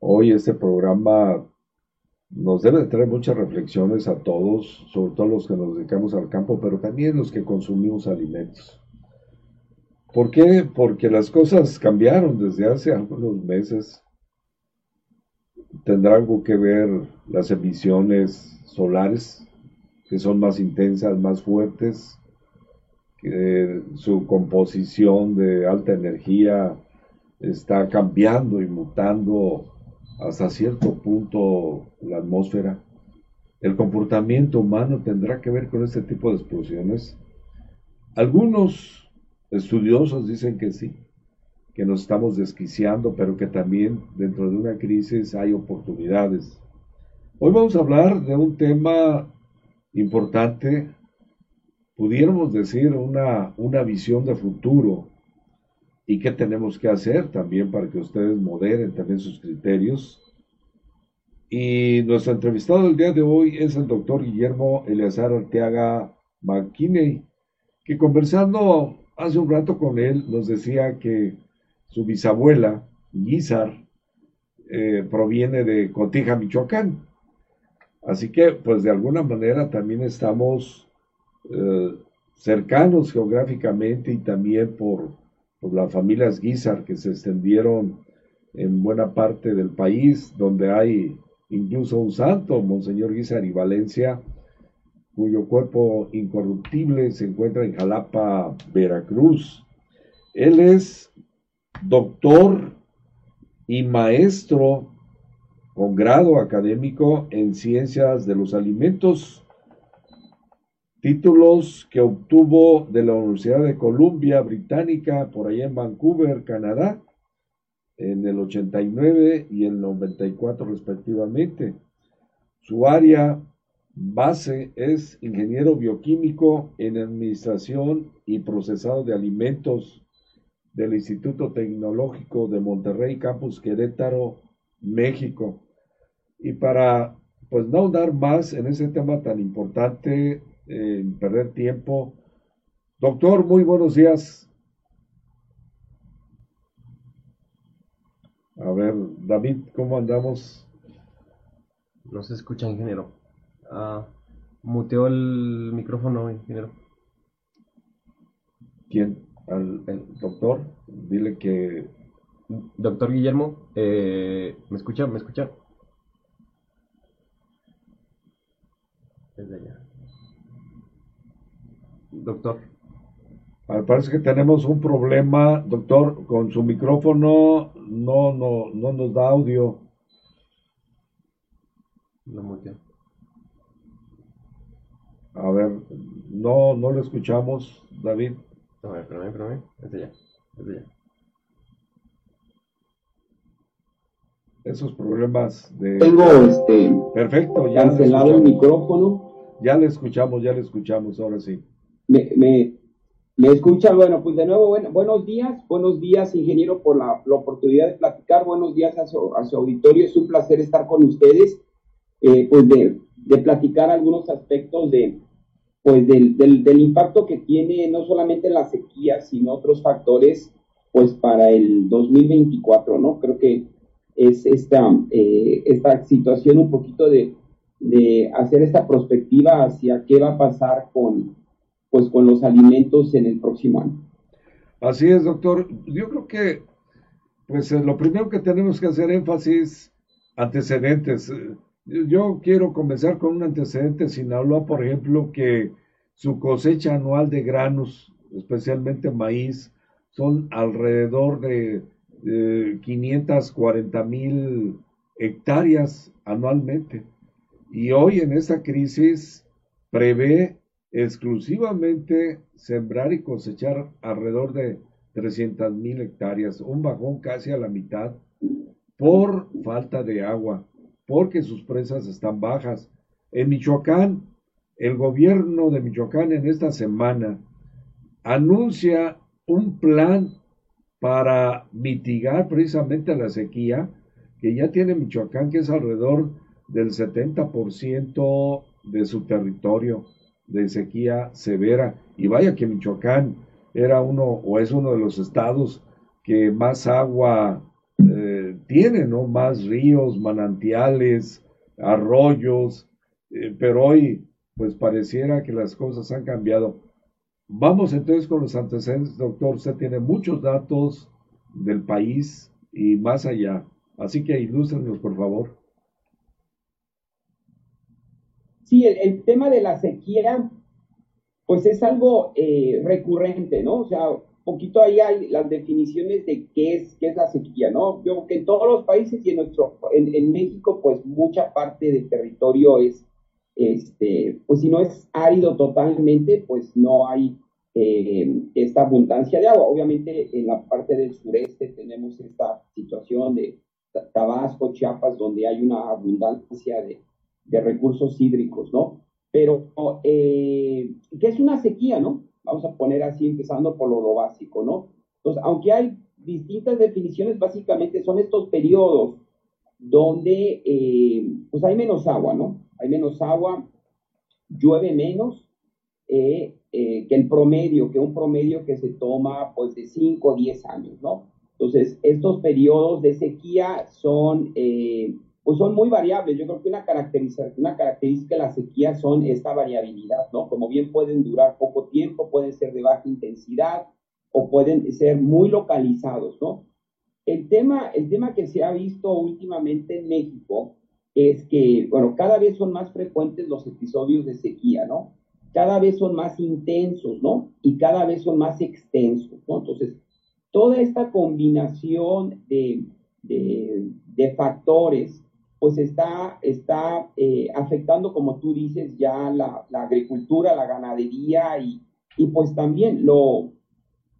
hoy este programa nos debe traer muchas reflexiones a todos, sobre todo los que nos dedicamos al campo, pero también los que consumimos alimentos. ¿Por qué? Porque las cosas cambiaron desde hace algunos meses. Tendrá algo que ver las emisiones solares, que son más intensas, más fuertes, que su composición de alta energía está cambiando y mutando hasta cierto punto la atmósfera. El comportamiento humano tendrá que ver con este tipo de explosiones. Algunos estudiosos dicen que sí, que nos estamos desquiciando, pero que también dentro de una crisis hay oportunidades. Hoy vamos a hablar de un tema importante, pudiéramos decir una, una visión de futuro y qué tenemos que hacer también para que ustedes moderen también sus criterios. Y nuestro entrevistado del día de hoy es el doctor Guillermo Eleazar Arteaga McKinney, que conversando hace un rato con él nos decía que su bisabuela, Guizar, eh, proviene de Cotija, Michoacán. Así que, pues de alguna manera también estamos eh, cercanos geográficamente y también por por las familias Guizar que se extendieron en buena parte del país, donde hay incluso un santo, Monseñor Guizar y Valencia, cuyo cuerpo incorruptible se encuentra en Jalapa, Veracruz. Él es doctor y maestro con grado académico en ciencias de los alimentos títulos que obtuvo de la Universidad de Columbia Británica por allá en Vancouver, Canadá, en el 89 y el 94 respectivamente. Su área base es ingeniero bioquímico en administración y procesado de alimentos del Instituto Tecnológico de Monterrey, Campus Querétaro, México. Y para pues no dar más en ese tema tan importante, en perder tiempo. Doctor, muy buenos días. A ver, David, ¿cómo andamos? No se escucha, ingeniero. Ah, muteó el micrófono, ingeniero. ¿Quién? ¿Al el doctor? Dile que... Doctor Guillermo, eh, ¿me escucha? ¿Me escucha? Desde allá doctor. Me parece que tenemos un problema, doctor, con su micrófono no, no, no nos da audio. No A ver, no, no lo escuchamos, David. A ver, espérame, espérame. Desde ya, desde ya. Esos problemas de... Tengo este... Perfecto, ya. Cancelado el micrófono. Ya le escuchamos, ya le escuchamos, ahora sí. Me, me, me escucha, bueno, pues de nuevo, bueno, buenos días, buenos días, ingeniero, por la, oportunidad de platicar, buenos días a su, a su, auditorio, es un placer estar con ustedes, eh, pues de, de, platicar algunos aspectos de, pues del, del, del, impacto que tiene no solamente la sequía, sino otros factores, pues para el 2024, ¿no? Creo que es esta, eh, esta situación un poquito de, de hacer esta perspectiva hacia qué va a pasar con pues con los alimentos en el próximo año. Así es, doctor. Yo creo que pues eh, lo primero que tenemos que hacer énfasis antecedentes. Yo quiero comenzar con un antecedente Sinaloa, por ejemplo, que su cosecha anual de granos, especialmente maíz, son alrededor de 540 mil hectáreas anualmente. Y hoy en esta crisis prevé exclusivamente sembrar y cosechar alrededor de 300 mil hectáreas, un bajón casi a la mitad por falta de agua, porque sus presas están bajas. En Michoacán, el gobierno de Michoacán en esta semana anuncia un plan para mitigar precisamente la sequía que ya tiene Michoacán, que es alrededor del 70% de su territorio de sequía severa. Y vaya que Michoacán era uno o es uno de los estados que más agua eh, tiene, ¿no? Más ríos, manantiales, arroyos, eh, pero hoy pues pareciera que las cosas han cambiado. Vamos entonces con los antecedentes, doctor. Usted tiene muchos datos del país y más allá. Así que ilústrenos, por favor. Sí, el, tema de la sequía, pues es algo eh, recurrente, ¿no? O sea, poquito ahí hay las definiciones de qué es, qué es la sequía, ¿no? Yo creo que en todos los países y en, nuestro, en, en México, pues mucha parte del territorio es, este, pues si no es árido totalmente, pues no hay eh, esta abundancia de agua. Obviamente en la parte del sureste tenemos esta situación de Tabasco, Chiapas, donde hay una abundancia de, de recursos hídricos, ¿no? Pero, eh, ¿qué es una sequía, no? Vamos a poner así, empezando por lo, básico, ¿no? Entonces, aunque hay distintas definiciones, básicamente son estos periodos donde, eh, pues hay menos agua, ¿no? Hay menos agua, llueve menos eh, que el promedio, que un promedio que se toma, pues, de 5 o 10 años, ¿no? Entonces, estos periodos de sequía son pues son muy variables. Yo creo que una característica, una característica de la sequía son esta variabilidad, ¿no? Como bien pueden durar poco tiempo, pueden ser de baja intensidad o pueden ser muy localizados, ¿no? El tema, el tema que se ha visto últimamente en México es que, bueno, cada vez son más frecuentes los episodios de sequía, ¿no? Cada vez son más intensos, ¿no? Y cada vez son más extensos, ¿no? Entonces, toda esta combinación de, de, de factores pues está, está eh, afectando, como tú dices, ya la, agricultura, la ganadería y, pues también lo,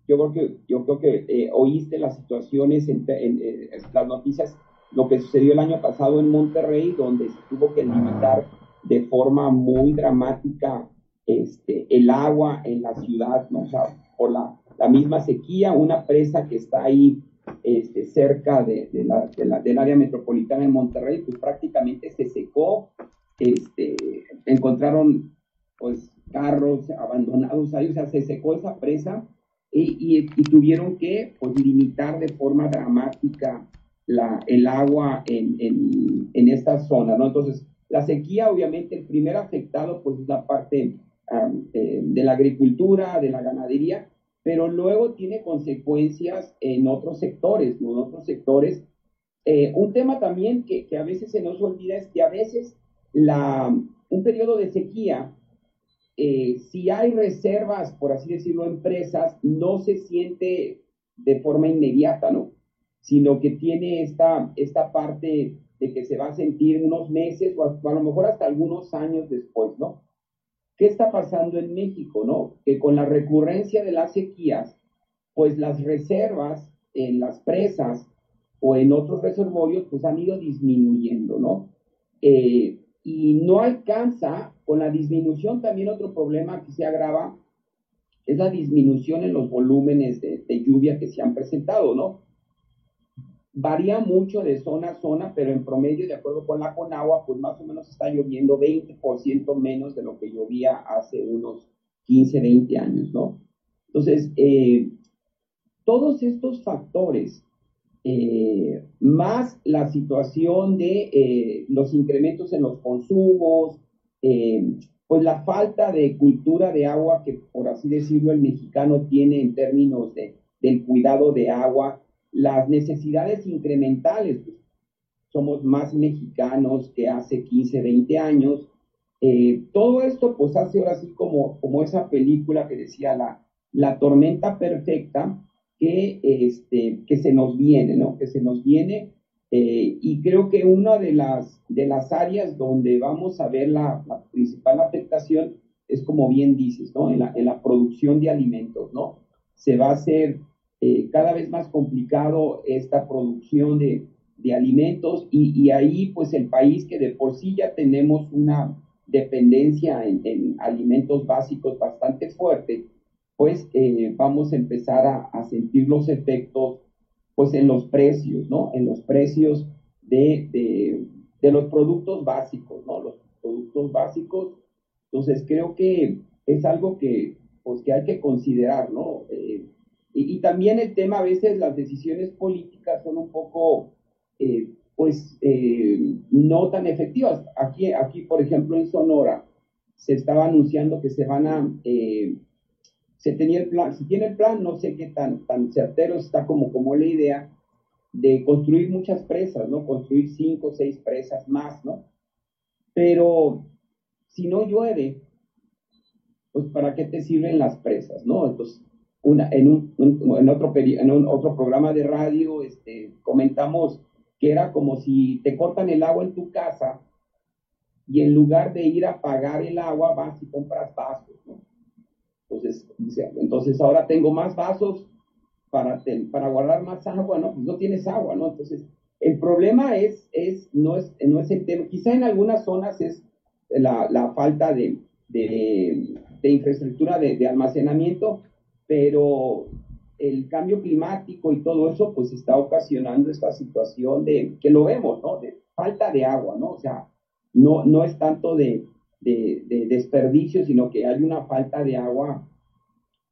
yo creo que, yo creo que eh, oíste las situaciones, eh, las noticias, lo que sucedió el año pasado en Monterrey, donde se tuvo que limitar de forma muy dramática este, el agua en la ciudad, ¿no? o sea, por la, la misma sequía, una presa que está ahí este, cerca de, la, del área metropolitana de Monterrey, pues prácticamente se secó, este, encontraron pues carros abandonados ahí, o sea, se secó esa presa y, tuvieron que pues, limitar de forma dramática el agua en, en, en, esta zona, ¿no? Entonces, la sequía, obviamente, el primer afectado pues es la parte eh, de la agricultura, de la ganadería, pero luego tiene consecuencias en otros sectores, ¿no? En otros sectores. Eh, un tema también que, a veces se nos olvida es que a veces la, un periodo de sequía, eh, si hay reservas, por así decirlo, empresas, no se siente de forma inmediata, ¿no? Sino que tiene esta, esta parte de que se va a sentir unos meses o a lo mejor hasta algunos años después, ¿no? ¿Qué está pasando en México, no? Que con la recurrencia de las sequías, pues las reservas en las presas o en otros reservorios, pues han ido disminuyendo, ¿no? Eh, y no alcanza, con la disminución también otro problema que se agrava es la disminución en los volúmenes de, de lluvia que se han presentado, ¿no? Varía mucho de zona a zona, pero en promedio, de acuerdo con la Conagua, pues más o menos está lloviendo 20% menos de lo que llovía hace unos 15, 20 años, ¿no? Entonces, eh, todos estos factores, eh, más la situación de eh, los incrementos en los consumos, pues la falta de cultura de agua que, por así decirlo, el mexicano tiene en términos de, del cuidado de agua, las necesidades incrementales. somos más mexicanos que hace 15, 20 años. Eh, todo esto pues hace ahora así como, como esa película que decía la, la tormenta perfecta que, este, que se nos viene, ¿no? Que se nos viene. Eh, y creo que una de las, de las áreas donde vamos a ver la, la principal afectación es como bien dices, ¿no? En la, en la producción de alimentos, ¿no? Se va a hacer eh, cada vez más complicado esta producción de, de alimentos y, ahí pues el país que de por sí ya tenemos una dependencia en, en alimentos básicos bastante fuerte, pues eh, vamos a empezar a, sentir los efectos pues en los precios, ¿no? En los precios de, de, de los productos básicos, ¿no? Los productos básicos. Entonces creo que es algo que pues que hay que considerar, ¿no? Eh, y, también el tema, a veces las decisiones políticas son un poco, eh, pues, eh, no tan efectivas. Aquí, aquí, por ejemplo, en Sonora, se estaba anunciando que se van a, eh, se tenía el plan, se tiene el plan, no sé qué tan, tan certero está como, como la idea de construir muchas presas, ¿no? Construir cinco o seis presas más, ¿no? Pero si no llueve, pues ¿para qué te sirven las presas, no? Entonces, una, en, un, un, en, otro, en un otro programa de radio este, comentamos que era como si te cortan el agua en tu casa y en lugar de ir a pagar el agua vas y compras vasos, ¿no? Entonces, entonces ahora tengo más vasos para, para guardar más agua, ¿no? Pues no tienes agua, ¿no? Entonces, el problema es, es, no, es, no es el tema, quizá en algunas zonas es la, la falta de, de, de infraestructura de, de almacenamiento, pero el cambio climático y todo eso, pues está ocasionando esta situación de, que lo vemos, ¿no? De falta de agua, ¿no? O sea, no, no es tanto de, de, de desperdicio, sino que hay una falta de agua,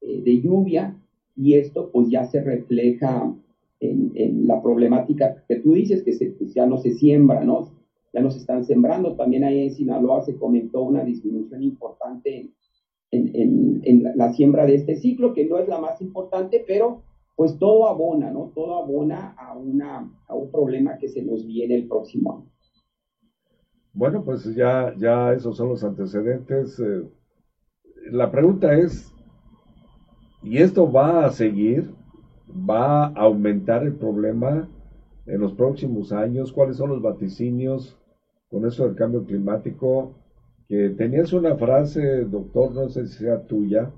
eh, de lluvia, y esto pues ya se refleja en, en la problemática que tú dices, que se, pues, ya no se siembra, ¿no? Ya no se están sembrando. También ahí en Sinaloa se comentó una disminución importante en, la siembra de este ciclo, que no es la más importante, pero pues todo abona, ¿no? Todo abona a, una, a un problema que se nos viene el próximo año. Bueno, pues ya, ya esos son los antecedentes. Eh, la pregunta es, ¿y esto va a seguir? ¿Va a aumentar el problema en los próximos años? ¿Cuáles son los vaticinios con eso del cambio climático? Que tenías una frase, doctor, no sé si sea tuya,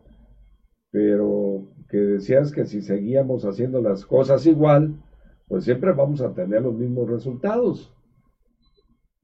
pero que decías que si seguíamos haciendo las cosas igual, pues siempre vamos a tener los mismos resultados.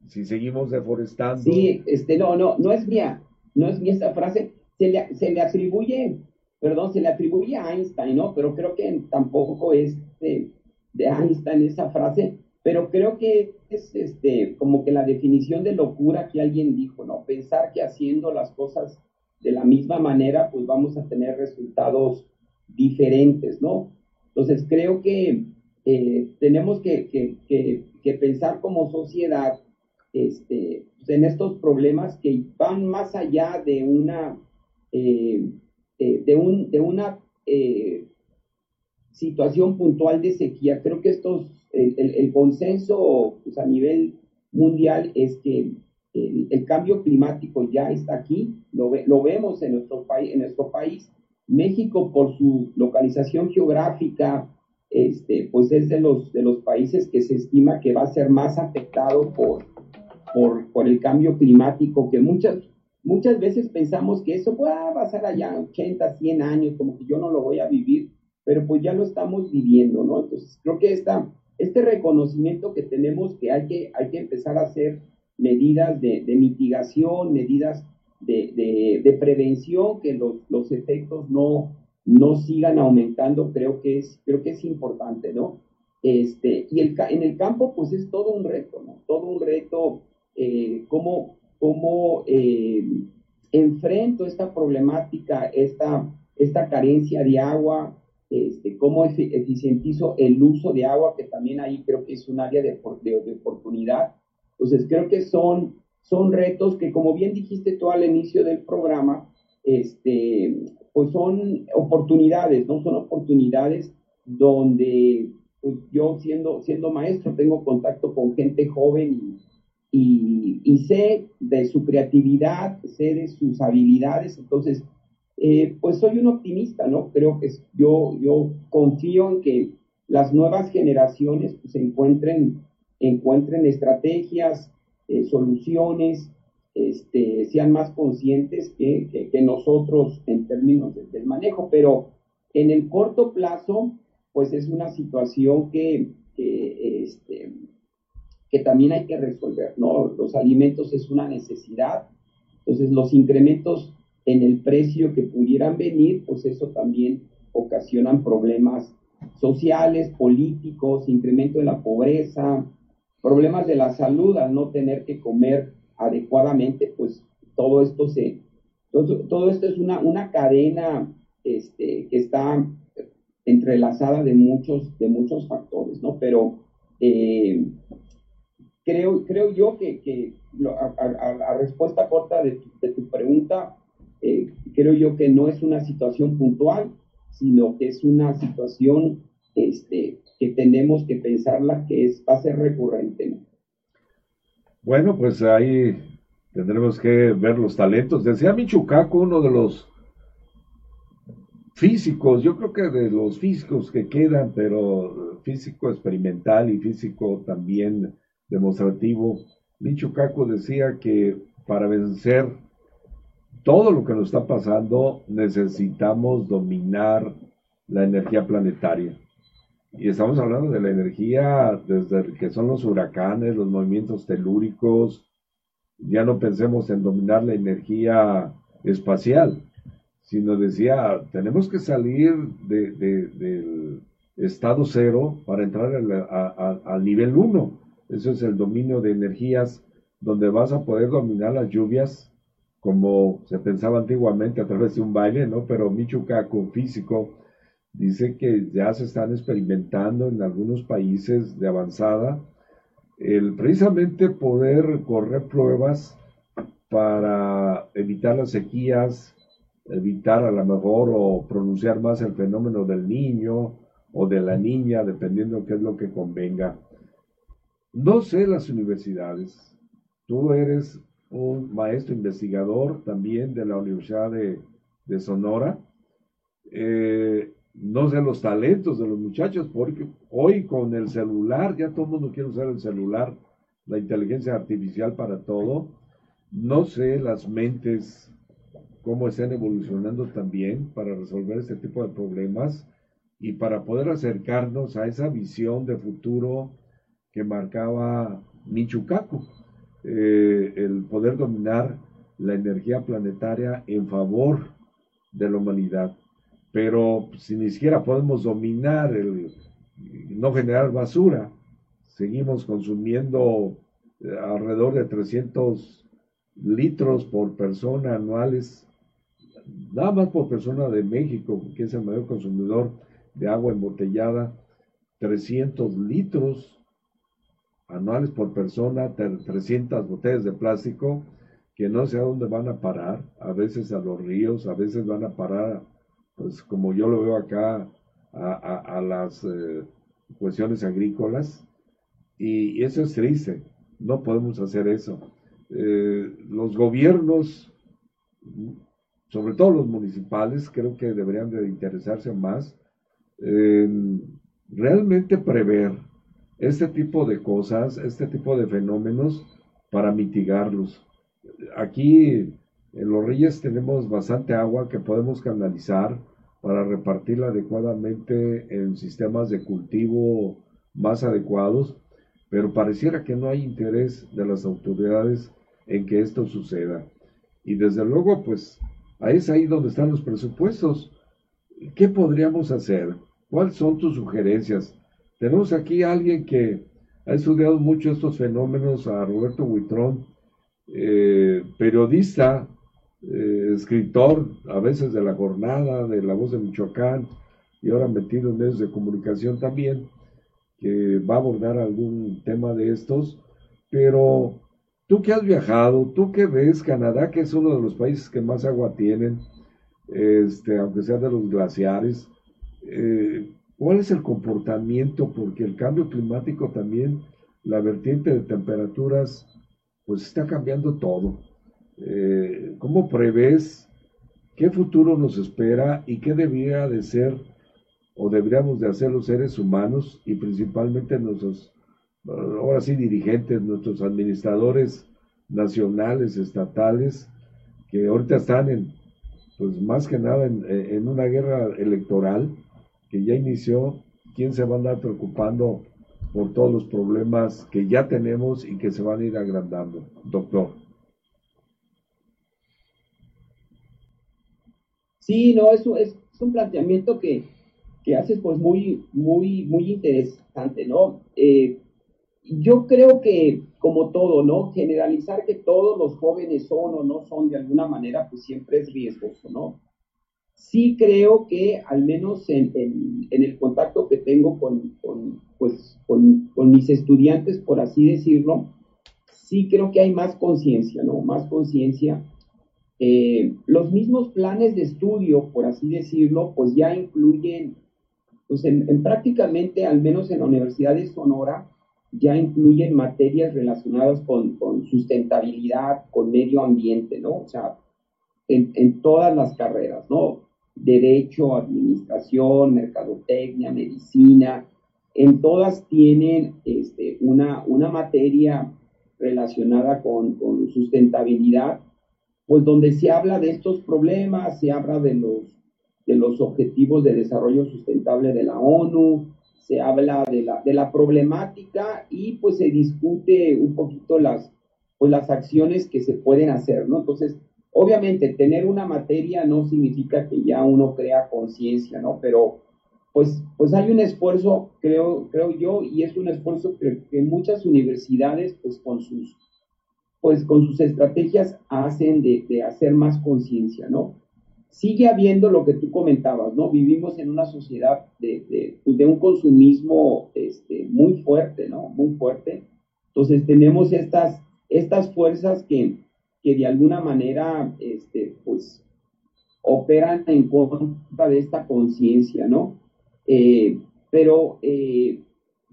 Si seguimos deforestando. Sí, este, no, no, no es mía, no es mía esta frase, se le, se le atribuye, perdón, se le atribuye a Einstein, ¿no? Pero creo que tampoco es de Einstein esa frase, pero creo que es este, como que la definición de locura que alguien dijo, ¿no? Pensar que haciendo las cosas de la misma manera, pues vamos a tener resultados diferentes, ¿no? Entonces creo que eh, tenemos que, que, que, pensar como sociedad este, pues en estos problemas que van más allá de una, eh, eh, de, un, de una situación puntual de sequía. Creo que estos el, el, el consenso pues, a nivel mundial es que el, el, cambio climático ya está aquí, lo, ve, lo vemos en nuestro, en nuestro país. México, por su localización geográfica, este, pues es de los, de los países que se estima que va a ser más afectado por, por, por el cambio climático, que muchas, muchas veces pensamos que eso va a pasar allá 80, 100 años, como que yo no lo voy a vivir, pero pues ya lo estamos viviendo, ¿no? Entonces, creo que esta, este reconocimiento que tenemos que hay que, hay que empezar a hacer medidas de, mitigación, medidas de, prevención, que los, los efectos no, no sigan aumentando, creo que es, creo que es importante, ¿no? Este, y el, en el campo, pues es todo un reto, ¿no? Todo un reto, eh, cómo, cómo eh, enfrento esta problemática, esta, esta carencia de agua, este, cómo eficientizo el uso de agua, que también ahí creo que es un área de, de, de oportunidad. Entonces, creo que son, son retos que, como bien dijiste tú al inicio del programa, este, pues son oportunidades, ¿no? Son oportunidades donde pues yo siendo, siendo maestro tengo contacto con gente joven y, y, sé de su creatividad, sé de sus habilidades, entonces, eh, pues soy un optimista, ¿no? Creo que yo, yo confío en que las nuevas generaciones pues, encuentren, encuentren estrategias, eh, soluciones, este, sean más conscientes que, que, nosotros en términos del manejo, pero en el corto plazo, pues es una situación que, que, este, que también hay que resolver, ¿no? Los alimentos es una necesidad, entonces los incrementos en el precio que pudieran venir, pues eso también ocasionan problemas sociales, políticos, incremento de la pobreza, problemas de la salud al no tener que comer adecuadamente, pues todo esto se, todo, esto es una, una cadena este, que está entrelazada de muchos, de muchos factores, ¿no? Pero eh, creo, creo yo que, que a, respuesta corta de tu, pregunta, eh, creo yo que no es una situación puntual, sino que es una situación este, que tenemos que pensarla que es, va a ser recurrente, ¿no? Bueno, pues ahí tendremos que ver los talentos. Decía Michucaco, uno de los físicos, yo creo que de los físicos que quedan, pero físico experimental y físico también demostrativo, Michucaco decía que para vencer todo lo que nos está pasando necesitamos dominar la energía planetaria. Y estamos hablando de la energía desde que son los huracanes, los movimientos telúricos. Ya no pensemos en dominar la energía espacial, sino decía, tenemos que salir del estado cero para entrar al nivel uno. Eso es el dominio de energías donde vas a poder dominar las lluvias como se pensaba antiguamente a través de un baile, ¿no? Pero Michucaco físico dice que ya se están experimentando en algunos países de avanzada el precisamente poder correr pruebas para evitar las sequías, evitar a lo mejor o pronunciar más el fenómeno del niño o de la niña, dependiendo qué es lo que convenga. No sé las universidades. Tú eres un maestro investigador también de la Universidad de, Sonora. Eh, no sé los talentos de los muchachos, porque hoy con el celular, ya todo el mundo quiere usar el celular, la inteligencia artificial para todo. No sé las mentes, cómo están evolucionando también para resolver este tipo de problemas y para poder acercarnos a esa visión de futuro que marcaba Michucaco, eh, el poder dominar la energía planetaria en favor de la humanidad. Pero si ni siquiera podemos dominar el no generar basura, seguimos consumiendo eh, alrededor de 300 litros por persona anuales, nada más por persona de México, que es el mayor consumidor de agua embotellada, 300 litros anuales por persona, 300 botellas de plástico, que no sé a dónde van a parar, a veces a los ríos, a veces van a parar pues como yo lo veo acá, a, las eh, cuestiones agrícolas. Y, eso es triste, no podemos hacer eso. Eh, los gobiernos, sobre todo los municipales, creo que deberían de interesarse más en realmente prever este tipo de cosas, este tipo de fenómenos para mitigarlos. Aquí en Los Reyes tenemos bastante agua que podemos canalizar para repartirla adecuadamente en sistemas de cultivo más adecuados, pero pareciera que no hay interés de las autoridades en que esto suceda. Y desde luego, pues, ahí es ahí donde están los presupuestos. ¿Qué podríamos hacer? ¿Cuáles son tus sugerencias? Tenemos aquí a alguien que ha estudiado mucho estos fenómenos, a Roberto Huitrón, eh, periodista, eh, escritor a veces de La Jornada, de La Voz de Michoacán, y ahora metido en medios de comunicación también, que va a abordar algún tema de estos, pero tú que has viajado, tú que ves Canadá, que es uno de los países que más agua tienen, este, aunque sea de los glaciares, eh, ¿Cuál es el comportamiento? Porque el cambio climático también, la vertiente de temperaturas, pues está cambiando todo. Eh, ¿Cómo prevés qué futuro nos espera y qué debería de ser o deberíamos de hacer los seres humanos y principalmente nuestros, ahora sí, dirigentes, nuestros administradores nacionales, estatales, que ahorita están en, pues más que nada en, una guerra electoral que ya inició, ¿quién se va a andar preocupando por todos los problemas que ya tenemos y que se van a ir agrandando, doctor? Sí, no, eso es, un planteamiento que, que haces pues muy, muy, muy interesante, ¿no? Eh, yo creo que, como todo, ¿no? Generalizar que todos los jóvenes son o no son de alguna manera, pues siempre es riesgoso, ¿no? Sí creo que, al menos en, el contacto que tengo con, pues, con, mis estudiantes, por así decirlo, sí creo que hay más conciencia, ¿no? Más conciencia. Eh, los mismos planes de estudio, por así decirlo, pues ya incluyen, pues en prácticamente, al menos en la Universidad de Sonora, ya incluyen materias relacionadas con, sustentabilidad, con medio ambiente, ¿no? O sea, en, todas las carreras, ¿no? Derecho, administración, mercadotecnia, medicina, en todas tienen este, una, una materia relacionada con, con sustentabilidad, pues donde se habla de estos problemas, se habla de los, de los objetivos de desarrollo sustentable de la ONU, se habla de la, de la problemática y pues se discute un poquito las, pues, las acciones que se pueden hacer, ¿no? Entonces, obviamente, tener una materia no significa que ya uno crea conciencia, ¿no? Pero pues, pues hay un esfuerzo, creo, creo yo, y es un esfuerzo que, muchas universidades, pues con sus, pues con sus estrategias hacen de, de hacer más conciencia, ¿no? sigue habiendo lo que tú comentabas, ¿no? Vivimos en una sociedad de, de, pues, un consumismo este, muy fuerte, ¿no? Muy fuerte. Entonces tenemos estas, estas fuerzas que, que de alguna manera, este, pues, operan en contra de esta conciencia, ¿no? Eh, pero eh,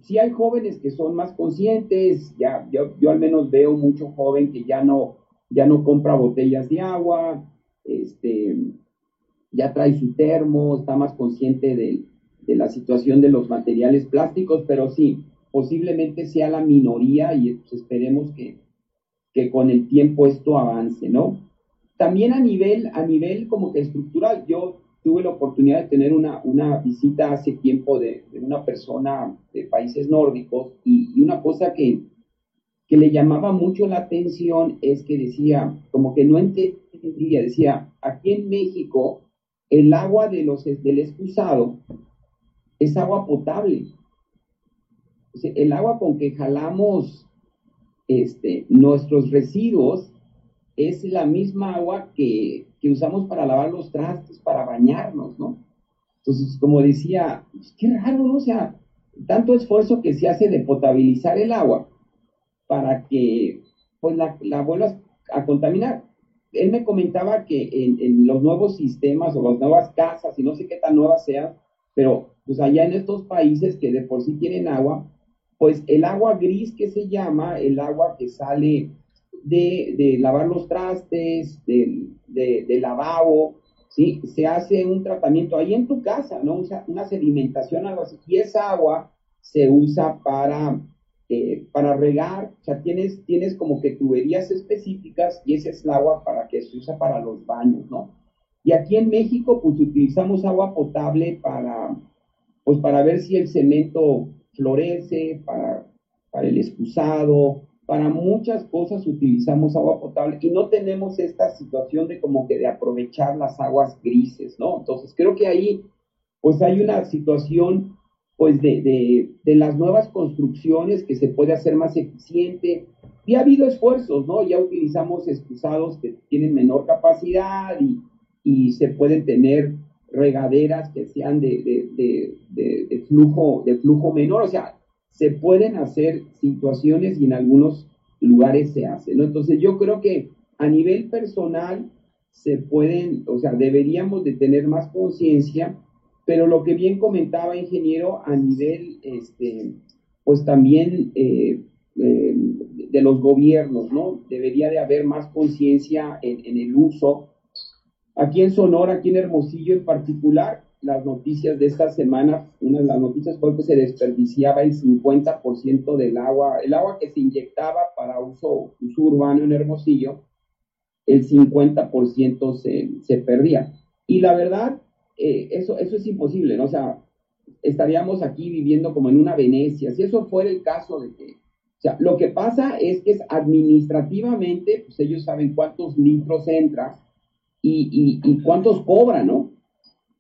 sí hay jóvenes que son más conscientes, ya, yo, yo al menos veo mucho joven que ya no, ya no compra botellas de agua, este, ya trae su termo, está más consciente de, la situación de los materiales plásticos, pero sí, posiblemente sea la minoría y pues, esperemos que, que con el tiempo esto avance, ¿no? También a nivel, a nivel como que estructural, yo tuve la oportunidad de tener una, una visita hace tiempo de, una persona de países nórdicos y, una cosa que, que le llamaba mucho la atención es que decía, como que no entendía, decía, aquí en México el agua de los, del excusado es agua potable. el agua con que jalamos este, nuestros residuos es la misma agua que, usamos para lavar los trastes, para bañarnos, ¿no? Entonces, como decía, pues, qué raro, ¿no? O sea, tanto esfuerzo que se hace de potabilizar el agua para que pues la, la vuelvas a contaminar él me comentaba que en, los nuevos sistemas o las nuevas casas, y no sé qué tan nuevas sean, pero pues allá en estos países que de por sí tienen agua, pues el agua gris que se llama, el agua que sale de, lavar los trastes, de, de, lavabo, ¿sí? Se hace un tratamiento ahí en tu casa, ¿no? Una, una sedimentación, algo así, y esa agua se usa para eh, para regar, o sea, tienes, tienes como que tuberías específicas y ese es el agua para que se usa para los baños, ¿no? Y aquí en México, pues utilizamos agua potable para, pues para ver si el cemento florece, para, para el excusado, para muchas cosas utilizamos agua potable y no tenemos esta situación de como que de aprovechar las aguas grises, ¿no? Entonces creo que ahí, pues hay una situación pues de, las nuevas construcciones que se puede hacer más eficiente. Y ha habido esfuerzos, ¿no? Ya utilizamos excusados que tienen menor capacidad y, se pueden tener regaderas que sean de, flujo, de flujo menor. O sea, se pueden hacer situaciones y en algunos lugares se hace, ¿no? Entonces yo creo que a nivel personal se pueden, o sea, deberíamos de tener más conciencia pero lo que bien comentaba, ingeniero, a nivel, este, pues también eh, eh, de los gobiernos, ¿no? Debería de haber más conciencia en, en el uso. Aquí en Sonora, aquí en Hermosillo en particular, las noticias de esta semana, una de las noticias fue que se desperdiciaba el 50% del agua, el agua que se inyectaba para uso, urbano en Hermosillo, el 50% se, se perdía. Y la verdad, eh, eso, eso es imposible, ¿no? O sea, estaríamos aquí viviendo como en una Venecia. Si eso fuera el caso de que, o sea, lo que pasa es que administrativamente, pues ellos saben cuántos litros entra y, y, y cuántos cobran, ¿no?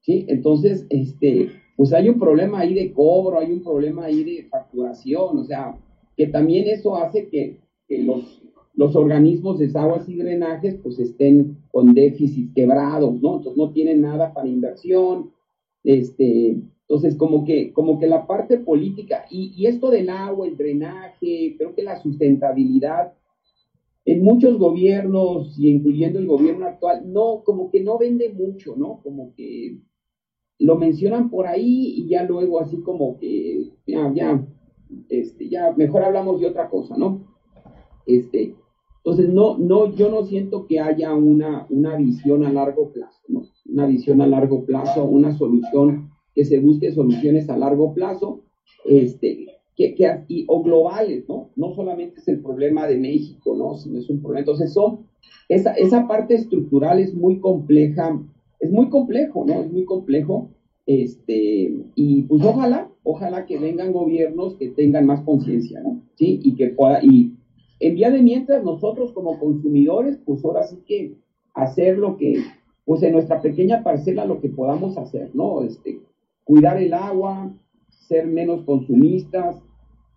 ¿sí? Entonces, este, pues hay un problema ahí de cobro, hay un problema ahí de facturación, o sea, que también eso hace que, los, los organismos de aguas y drenajes pues estén con déficit quebrados, ¿no? Entonces no tienen nada para inversión, este, entonces como que, como que la parte política y, y esto del agua, el drenaje, creo que la sustentabilidad en muchos gobiernos y incluyendo el gobierno actual, no, como que no vende mucho, ¿no? Como que lo mencionan por ahí y ya luego así como que ya, ya, este, ya mejor hablamos de otra cosa, ¿no? Este, entonces no, no, yo no siento que haya una, una visión a largo plazo, ¿no? Una visión a largo plazo, una solución, que se busque soluciones a largo plazo, este, que, que, o globales, ¿no? No solamente es el problema de México, ¿no? Sino es un problema. Entonces son, esa, esa parte estructural es muy compleja es muy complejo, ¿no? Es muy complejo. Este, y pues ojalá, ojalá que vengan gobiernos que tengan más conciencia, ¿no? Sí, y que pueda, y en vía de mientras nosotros como consumidores, pues ahora sí que hacer lo que, pues en nuestra pequeña parcela lo que podamos hacer, ¿no? Este, cuidar el agua, ser menos consumistas,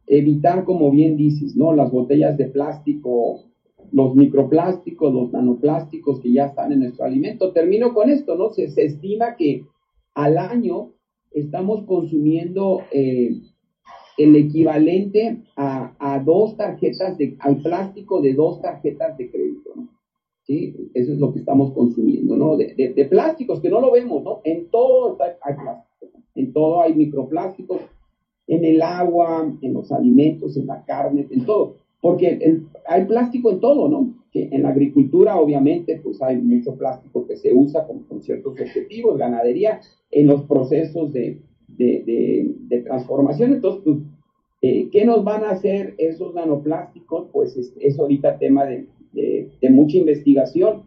evitar, como bien dices, ¿no? Las botellas de plástico los microplásticos, los nanoplásticos que ya están en nuestro alimento. Termino con esto, ¿no? Se, estima que al año estamos consumiendo eh, el equivalente a, a, dos tarjetas de, al plástico de dos tarjetas de crédito, ¿no? ¿Sí? Eso es lo que estamos consumiendo, ¿no? De, plásticos, que no lo vemos, ¿no? En todo hay plástico, en todo hay microplásticos, en el agua, en los alimentos, en la carne, en todo porque hay plástico en todo, ¿no? Que en la agricultura, obviamente, pues hay mucho plástico que se usa con, ciertos objetivos, ganadería, en los procesos de, transformación. Entonces, pues, eh, ¿qué nos van a hacer esos nanoplásticos? Pues es, ahorita tema de, mucha investigación,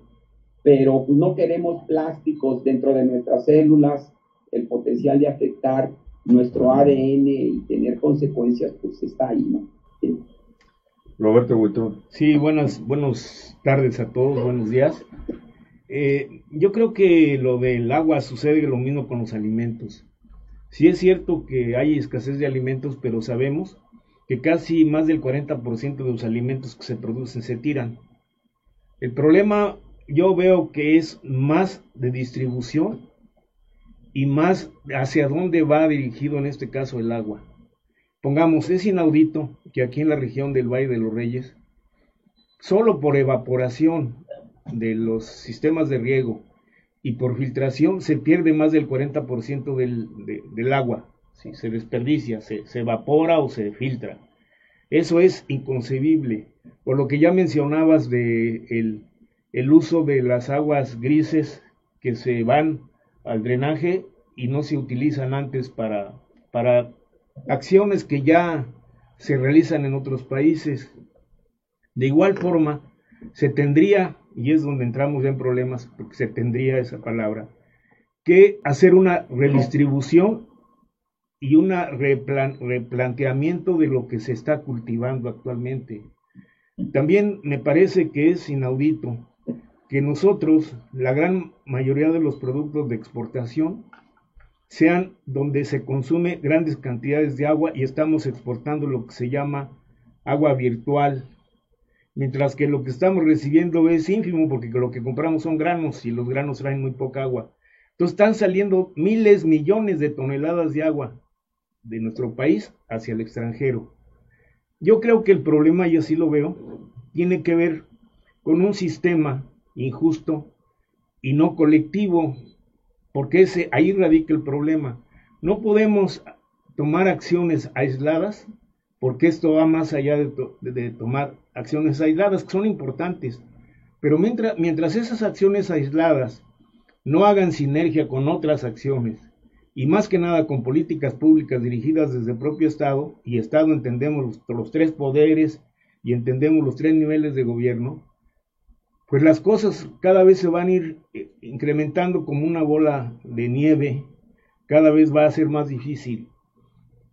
pero pues, no queremos plásticos dentro de nuestras células, el potencial de afectar nuestro ADN y tener consecuencias, pues está ahí, ¿no? Roberto Huitón. Sí, buenas, buenas tardes a todos, buenos días. Eh, yo creo que lo del agua sucede lo mismo con los alimentos. Sí es cierto que hay escasez de alimentos, pero sabemos que casi más del 40% de los alimentos que se producen se tiran. El problema yo veo que es más de distribución y más hacia dónde va dirigido en este caso el agua. Pongamos, es inaudito que aquí en la región del Valle de los Reyes, solo por evaporación de los sistemas de riego y por filtración se pierde más del 40% del, del agua, si se desperdicia, se, evapora o se filtra. Eso es inconcebible. Por lo que ya mencionabas de el, el uso de las aguas grises que se van al drenaje y no se utilizan antes para, para acciones que ya se realizan en otros países. De igual forma, se tendría, y es donde entramos en problemas, porque se tendría esa palabra, que hacer una redistribución y un replanteamiento de lo que se está cultivando actualmente. También me parece que es inaudito que nosotros, la gran mayoría de los productos de exportación, sean donde se consume grandes cantidades de agua y estamos exportando lo que se llama agua virtual, mientras que lo que estamos recibiendo es ínfimo porque lo que compramos son granos y los granos traen muy poca agua. Entonces están saliendo miles, millones de toneladas de agua de nuestro país hacia el extranjero. Yo creo que el problema, y así lo veo, tiene que ver con un sistema injusto y no colectivo porque ese, ahí radica el problema. No podemos tomar acciones aisladas, porque esto va más allá de, tomar acciones aisladas, que son importantes. Pero mientras, mientras esas acciones aisladas no hagan sinergia con otras acciones, y más que nada con políticas públicas dirigidas desde el propio Estado, y Estado entendemos los tres poderes y entendemos los tres niveles de gobierno, pues las cosas cada vez se van a ir eh, incrementando como una bola de nieve, cada vez va a ser más difícil.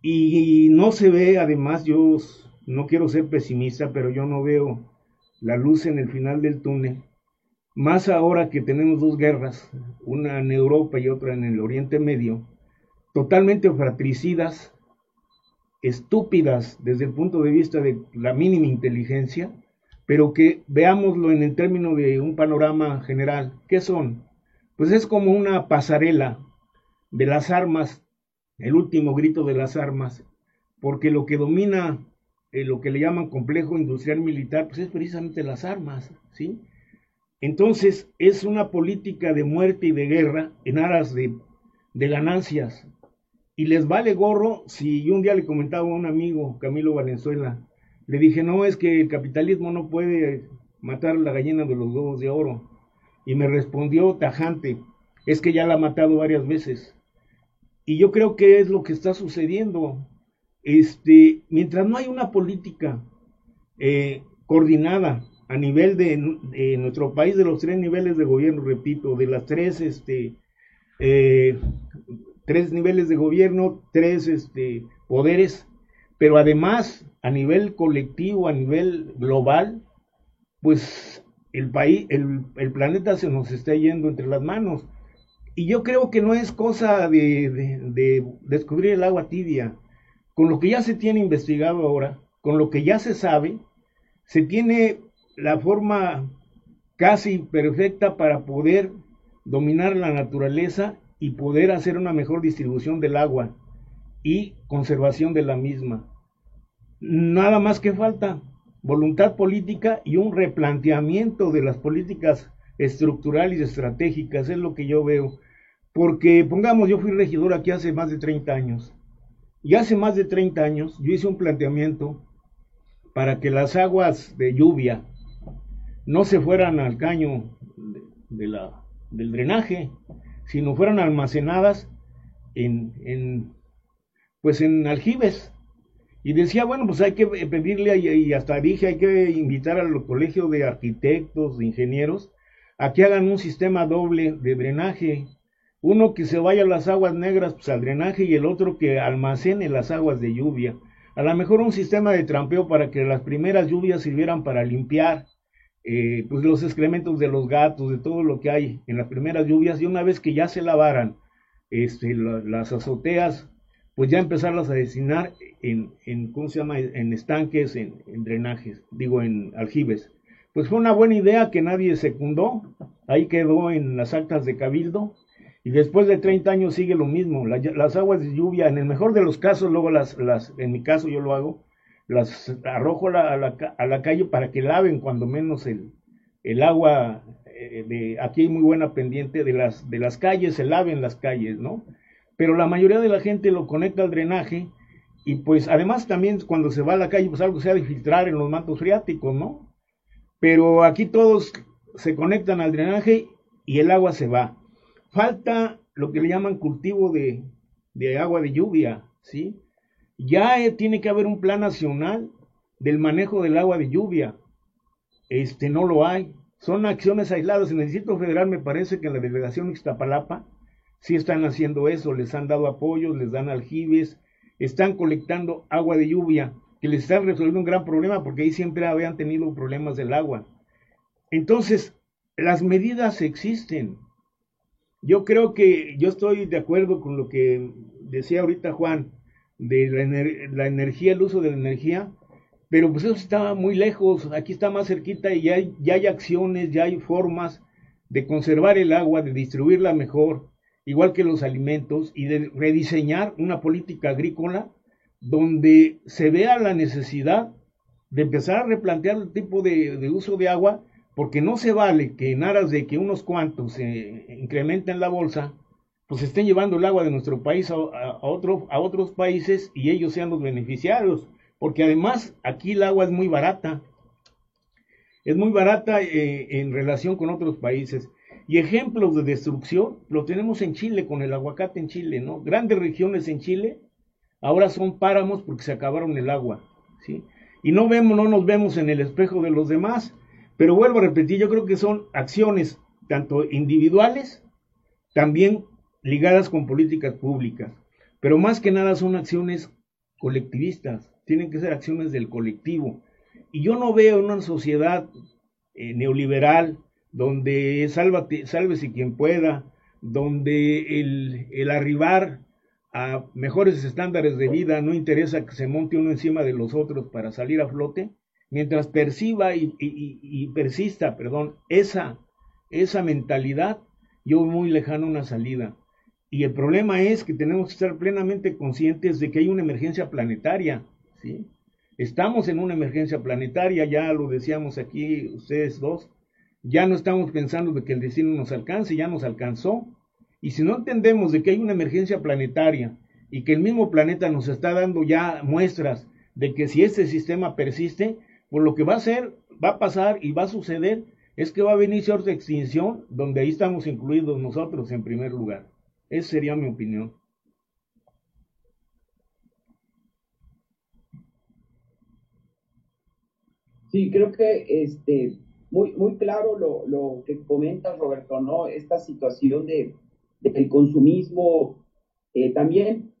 Y no se ve, además, yo no quiero ser pesimista, pero yo no veo la luz en el final del túnel. Más ahora que tenemos dos guerras, una en Europa y otra en el Oriente Medio, totalmente fratricidas, estúpidas desde el punto de vista de la mínima inteligencia, pero que veámoslo en el término de un panorama general. ¿Qué son? Pues es como una pasarela de las armas, el último grito de las armas, porque lo que domina eh, lo que le llaman complejo industrial militar, pues es precisamente las armas, ¿sí? Entonces es una política de muerte y de guerra en aras de, de ganancias. Y les vale gorro si un día le comentaba a un amigo, Camilo Valenzuela, le dije, no, es que el capitalismo no puede matar la gallina de los huevos de oro. Y me respondió tajante, es que ya la ha matado varias veces. Y yo creo que es lo que está sucediendo. Este, mientras no hay una política eh, coordinada a nivel de, nuestro país, de los tres niveles de gobierno, repito, de las tres, este, eh, tres niveles de gobierno, tres este, poderes, pero además a nivel colectivo, a nivel global, pues el país, el, planeta se nos está yendo entre las manos. Y yo creo que no es cosa de, descubrir el agua tibia. Con lo que ya se tiene investigado ahora, con lo que ya se sabe, se tiene la forma casi perfecta para poder dominar la naturaleza y poder hacer una mejor distribución del agua y conservación de la misma. Nada más que falta voluntad política y un replanteamiento de las políticas estructurales y estratégicas, es lo que yo veo. Porque, pongamos, yo fui regidor aquí hace más de 30 años. Y hace más de 30 años yo hice un planteamiento para que las aguas de lluvia no se fueran al caño del drenaje, sino fueran almacenadas en, en, pues en aljibes, y decía, bueno, pues hay que pedirle, y hasta dije, hay que invitar al colegio de arquitectos, de ingenieros, a que hagan un sistema doble de drenaje. Uno que se vaya a las aguas negras pues, al drenaje y el otro que almacene las aguas de lluvia. A lo mejor un sistema de trampeo para que las primeras lluvias sirvieran para limpiar eh, pues los excrementos de los gatos, de todo lo que hay en las primeras lluvias, y una vez que ya se lavaran este, las azoteas pues ya empezarlas a destinar en, en ¿cómo se llama?, en estanques, en, drenajes, digo, en aljibes. Pues fue una buena idea que nadie secundó, ahí quedó en las actas de Cabildo, y después de 30 años sigue lo mismo, las aguas de lluvia, en el mejor de los casos, luego las, las en mi caso yo lo hago, las arrojo a, la, a la calle para que laven cuando menos el, el agua, eh, de, aquí hay muy buena pendiente de las, de las calles, se laven las calles, ¿no? Pero la mayoría de la gente lo conecta al drenaje y pues además también cuando se va a la calle pues algo se ha de filtrar en los mantos freáticos, ¿no? Pero aquí todos se conectan al drenaje y el agua se va. Falta lo que le llaman cultivo de, agua de lluvia, ¿sí? Ya eh, tiene que haber un plan nacional del manejo del agua de lluvia. Este no lo hay. Son acciones aisladas. En el Distrito Federal me parece que en la delegación Ixtapalapa sí están haciendo eso, les han dado apoyos, les dan aljibes, están colectando agua de lluvia, que les están resolviendo un gran problema porque ahí siempre habían tenido problemas del agua. Entonces, las medidas existen. Yo creo que yo estoy de acuerdo con lo que decía ahorita Juan de la, energía, el uso de la energía, pero pues eso está muy lejos, aquí está más cerquita y ya ya hay acciones, ya hay formas de conservar el agua, de distribuirla mejor, igual que los alimentos, y de rediseñar una política agrícola donde se vea la necesidad de empezar a replantear el tipo de, uso de agua, porque no se vale que en aras de que unos cuantos se incrementen la bolsa, pues estén llevando el agua de nuestro país a, otro, a otros países y ellos sean los beneficiarios, porque además aquí el agua es muy barata, es muy barata eh, en relación con otros países. Y ejemplos de destrucción lo tenemos en Chile, con el aguacate en Chile, ¿no? Grandes regiones en Chile ahora son páramos porque se acabaron el agua, ¿sí? Y no vemos, no nos vemos en el espejo de los demás, pero vuelvo a repetir, yo creo que son acciones tanto individuales, también ligadas con políticas públicas, pero más que nada son acciones colectivistas, tienen que ser acciones del colectivo. Y yo no veo una sociedad eh, neoliberal donde sálvate, sálvese quien pueda, donde el, el arribar a mejores estándares de vida no interesa que se monte uno encima de los otros para salir a flote, mientras perciba y, persista, perdón, esa, esa mentalidad, yo muy lejano una salida. Y el problema es que tenemos que estar plenamente conscientes de que hay una emergencia planetaria, ¿sí? Estamos en una emergencia planetaria, ya lo decíamos aquí ustedes dos, ya no estamos pensando de que el destino nos alcance, ya nos alcanzó. Y si no entendemos de que hay una emergencia planetaria y que el mismo planeta nos está dando ya muestras de que si este sistema persiste, por lo que va a ser, va a pasar y va a suceder es que va a venir cierta extinción donde ahí estamos incluidos nosotros en primer lugar. Esa sería mi opinión. Sí, creo que este, muy, muy claro lo, lo que comentas, Roberto, ¿no? Esta situación de, del consumismo, eh, también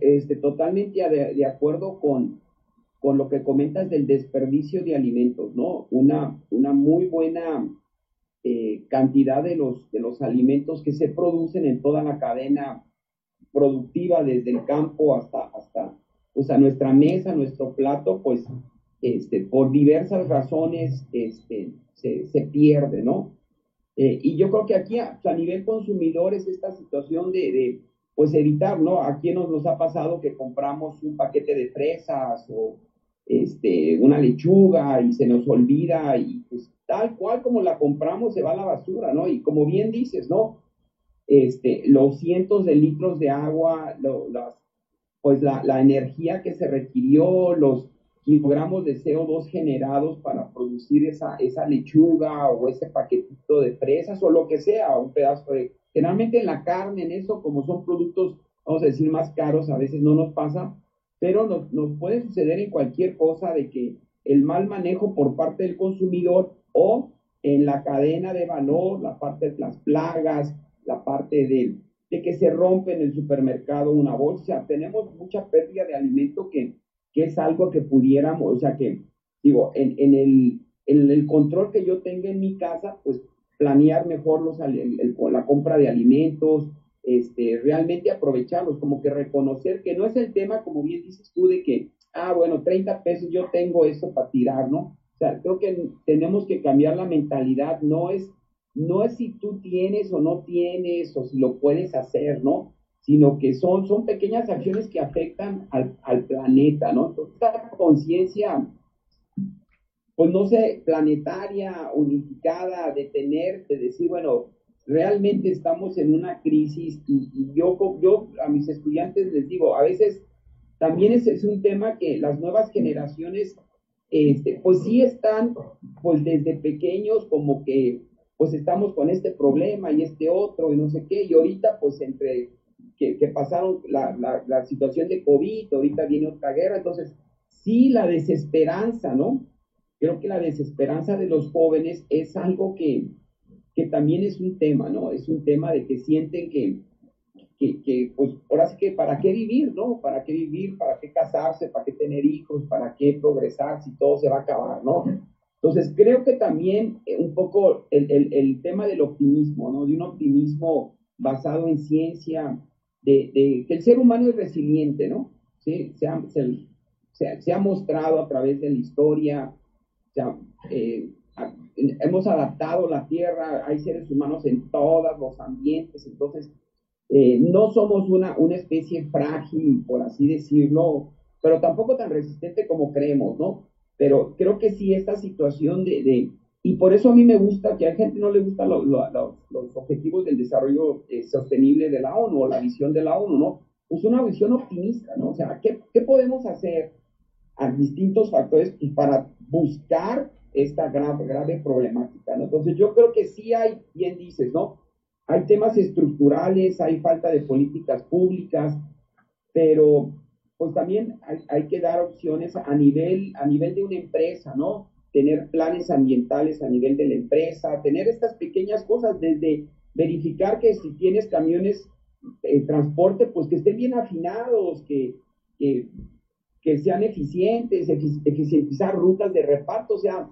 este, totalmente de, de, acuerdo con, con lo que comentas del desperdicio de alimentos, ¿no? Una, una muy buena eh, cantidad de los, de los alimentos que se producen en toda la cadena productiva, desde el campo hasta, hasta pues a nuestra mesa, nuestro plato, pues este, por diversas razones este, se, se pierde, ¿no? Eh, y yo creo que aquí a, nivel consumidor es esta situación de, pues evitar, ¿no? Aquí nos, nos ha pasado que compramos un paquete de fresas o este, una lechuga y se nos olvida y pues tal cual como la compramos se va a la basura, ¿no? Y como bien dices, ¿no? Este, los cientos de litros de agua, lo, pues la, la, energía que se requirió, los kilogramos de CO2 generados para producir esa, esa lechuga o ese paquetito de fresas o lo que sea, un pedazo de... Generalmente en la carne, en eso, como son productos, vamos a decir, más caros, a veces no nos pasa, pero nos, nos puede suceder en cualquier cosa de que el mal manejo por parte del consumidor o en la cadena de valor, la parte de las plagas, la parte de, de que se rompe en el supermercado una bolsa. Tenemos mucha pérdida de alimento que, que es algo que pudiéramos, o sea que, digo, en, el, control que yo tenga en mi casa, pues planear mejor los, el, la compra de alimentos, este, realmente aprovecharlos, como que reconocer que no es el tema, como bien dices tú, de que, ah, bueno, 30 pesos yo tengo eso para tirar, ¿no? O sea, creo que tenemos que cambiar la mentalidad, no es, no es si tú tienes o no tienes o si lo puedes hacer, ¿no? Sino que son, son pequeñas acciones que afectan al, al planeta, ¿no? Esta conciencia, pues no sé, planetaria, unificada, de tener, de decir, bueno, realmente estamos en una crisis y, y yo, yo a mis estudiantes les digo, a veces también es, es un tema que las nuevas generaciones este, pues sí están, pues desde pequeños como que, pues estamos con este problema y este otro y no sé qué, y ahorita pues entre que, que pasaron la, la, la, situación de COVID, ahorita viene otra guerra, entonces sí la desesperanza, ¿no? Creo que la desesperanza de los jóvenes es algo que, que también es un tema, ¿no? Es un tema de que sienten que, que, que, pues ahora sí que para qué vivir, ¿no? ¿Para qué vivir? ¿Para qué casarse? ¿Para qué tener hijos? ¿Para qué progresar si todo se va a acabar, ¿no? Entonces creo que también eh, un poco el, el, el tema del optimismo, ¿no? De un optimismo basado en ciencia, de, que el ser humano es resiliente, ¿no? Sí, se ha, mostrado a través de la historia, eh, hemos adaptado la Tierra, hay seres humanos en todos los ambientes, entonces eh, no somos una, una especie frágil, por así decirlo, pero tampoco tan resistente como creemos, ¿no? Pero creo que sí esta situación de, Y por eso a mí me gusta que a gente no le gustan los objetivos del desarrollo eh, sostenible de la ONU o la visión de la ONU, ¿no? Pues una visión optimista, ¿no? O sea, ¿qué, qué podemos hacer a distintos factores para buscar esta grave, grave problemática. Entonces yo creo que sí hay, bien dices, ¿no? Hay temas estructurales, hay falta de políticas públicas, pero pues también hay, hay, que dar opciones a nivel, a nivel de una empresa, ¿no? Tener planes ambientales a nivel de la empresa, tener estas pequeñas cosas, desde verificar que si tienes camiones de transporte, pues que estén bien afinados, que, que, que sean eficientes, eficientizar rutas de reparto, o sea,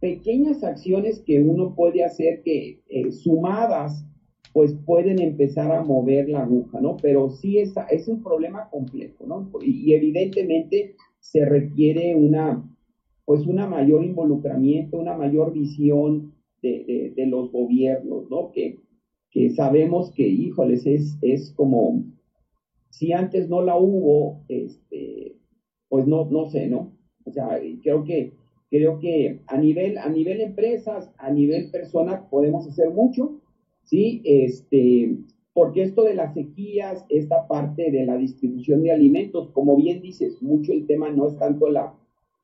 pequeñas acciones que uno puede hacer que eh, sumadas pues pueden empezar a mover la aguja, ¿no? Pero sí es, es un problema complejo, ¿no? Y, evidentemente se requiere una, pues una mayor involucramiento, una mayor visión de, de, los gobiernos, ¿no? Que, que sabemos que, híjoles, es, es como, si antes no la hubo, este, pues no, no sé, ¿no? O sea, creo que Creo que a nivel, a nivel empresas, a nivel persona, podemos hacer mucho, ¿sí? Este, porque esto de las sequías, esta parte de la distribución de alimentos, como bien dices, mucho el tema no es tanto la,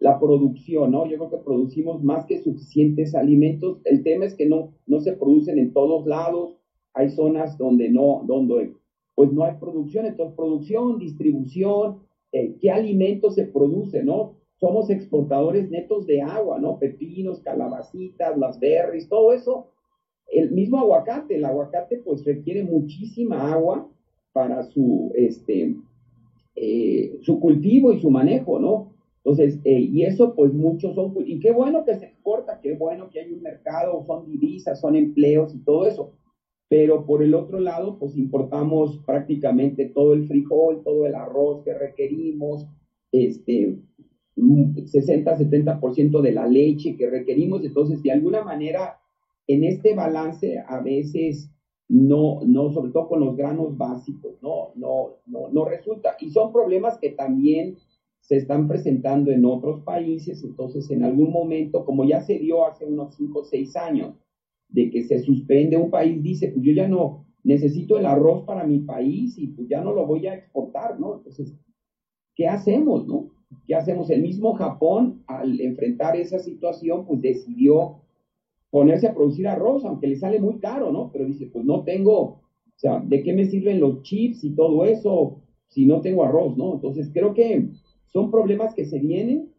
la producción, ¿no? Yo creo que producimos más que suficientes alimentos. El tema es que no, no se producen en todos lados. Hay zonas donde no, donde pues no hay producción. Entonces, producción, distribución, eh, qué alimentos se producen, ¿no? somos exportadores netos de agua, ¿no? Pepinos, calabacitas, las berries, todo eso. El mismo aguacate, el aguacate pues requiere muchísima agua para su, este, eh, su cultivo y su manejo, ¿no? Entonces, eh, y eso pues muchos son, y qué bueno que se exporta, qué bueno que hay un mercado, son divisas, son empleos y todo eso. Pero por el otro lado, pues importamos prácticamente todo el frijol, todo el arroz que requerimos, este, 60-70% de la leche que requerimos. Entonces, de alguna manera, en este balance a veces no, no, sobre todo con los granos básicos, no, no, no, no resulta. Y son problemas que también se están presentando en otros países. Entonces, en algún momento, como ya se dio hace unos 5 o 6 años, de que se suspende, un país dice, pues yo ya no necesito el arroz para mi país y pues ya no lo voy a exportar, ¿no? Entonces, ¿qué hacemos, no? ¿Qué hacemos? El mismo Japón, al enfrentar esa situación, pues decidió ponerse a producir arroz, aunque le sale muy caro, ¿no? Pero dice, pues no tengo, o sea, ¿de qué me sirven los chips y todo eso si no tengo arroz, ¿no? Entonces creo que son problemas que se vienen,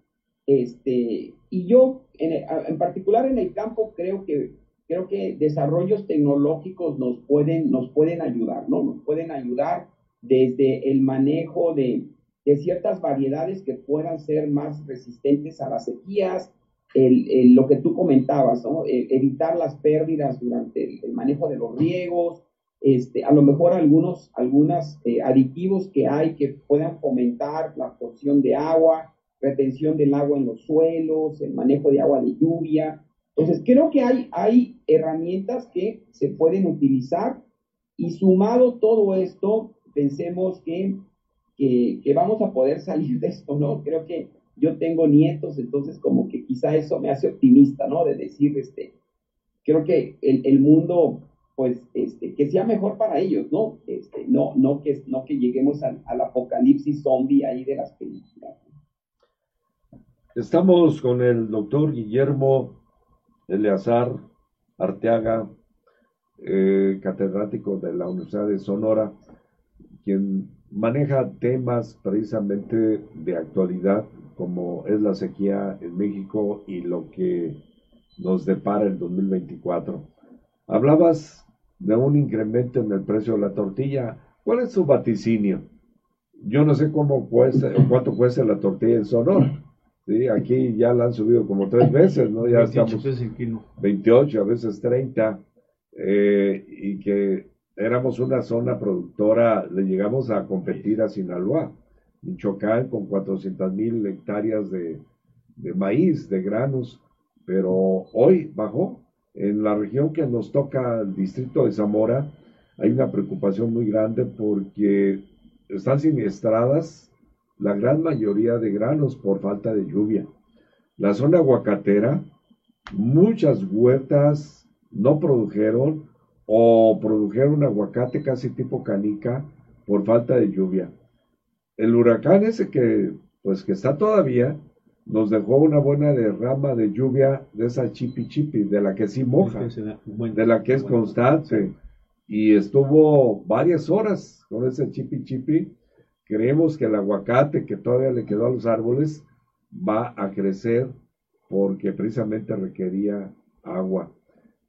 este, y yo en, en particular en el campo creo que creo que desarrollos tecnológicos nos pueden, nos pueden ayudar, ¿no? Nos pueden ayudar desde el manejo de, de ciertas variedades que puedan ser más resistentes a las sequías, el, lo que tú comentabas, ¿no? evitar las pérdidas durante el, manejo de los riegos, este, a lo mejor algunos algunas, eh, aditivos que hay que puedan fomentar la absorción de agua, retención del agua en los suelos, el manejo de agua de lluvia. Entonces, creo que hay, hay herramientas que se pueden utilizar y sumado todo esto, pensemos que que, vamos a poder salir de esto, ¿no? Creo que yo tengo nietos, entonces como que quizá eso me hace optimista, ¿no? De decir, este, creo que el, el mundo, pues, este, que sea mejor para ellos, ¿no? Este, no, no, que, no que lleguemos al, al apocalipsis zombie ahí de las películas. Estamos con el doctor Guillermo Eleazar Arteaga, eh, catedrático de la Universidad de Sonora, quien maneja temas precisamente de actualidad como es la sequía en México y lo que nos depara el 2024. Hablabas de un incremento en el precio de la tortilla. ¿Cuál es su vaticinio? Yo no sé cómo cuesta, cuánto cuesta la tortilla en Sonora. ¿sí? Aquí ya la han subido como tres veces, ¿no? Ya 28 estamos el kilo. 28, a veces 30. Eh, y que éramos una zona productora, le llegamos a competir a Sinaloa, Michoacán, con 400 mil hectáreas de, maíz, de granos, pero hoy bajó. En la región que nos toca, el distrito de Zamora, hay una preocupación muy grande porque están siniestradas la gran mayoría de granos por falta de lluvia. La zona aguacatera muchas huertas no produjeron o produjeron aguacate casi tipo canica por falta de lluvia. El huracán ese que, pues que está todavía, nos dejó una buena derrama de lluvia de esa chipi chipi, de la que sí moja, de la que es constante. Y estuvo varias horas con ese chipi chipi. Creemos que el aguacate que todavía le quedó a los árboles va a crecer porque precisamente requería agua.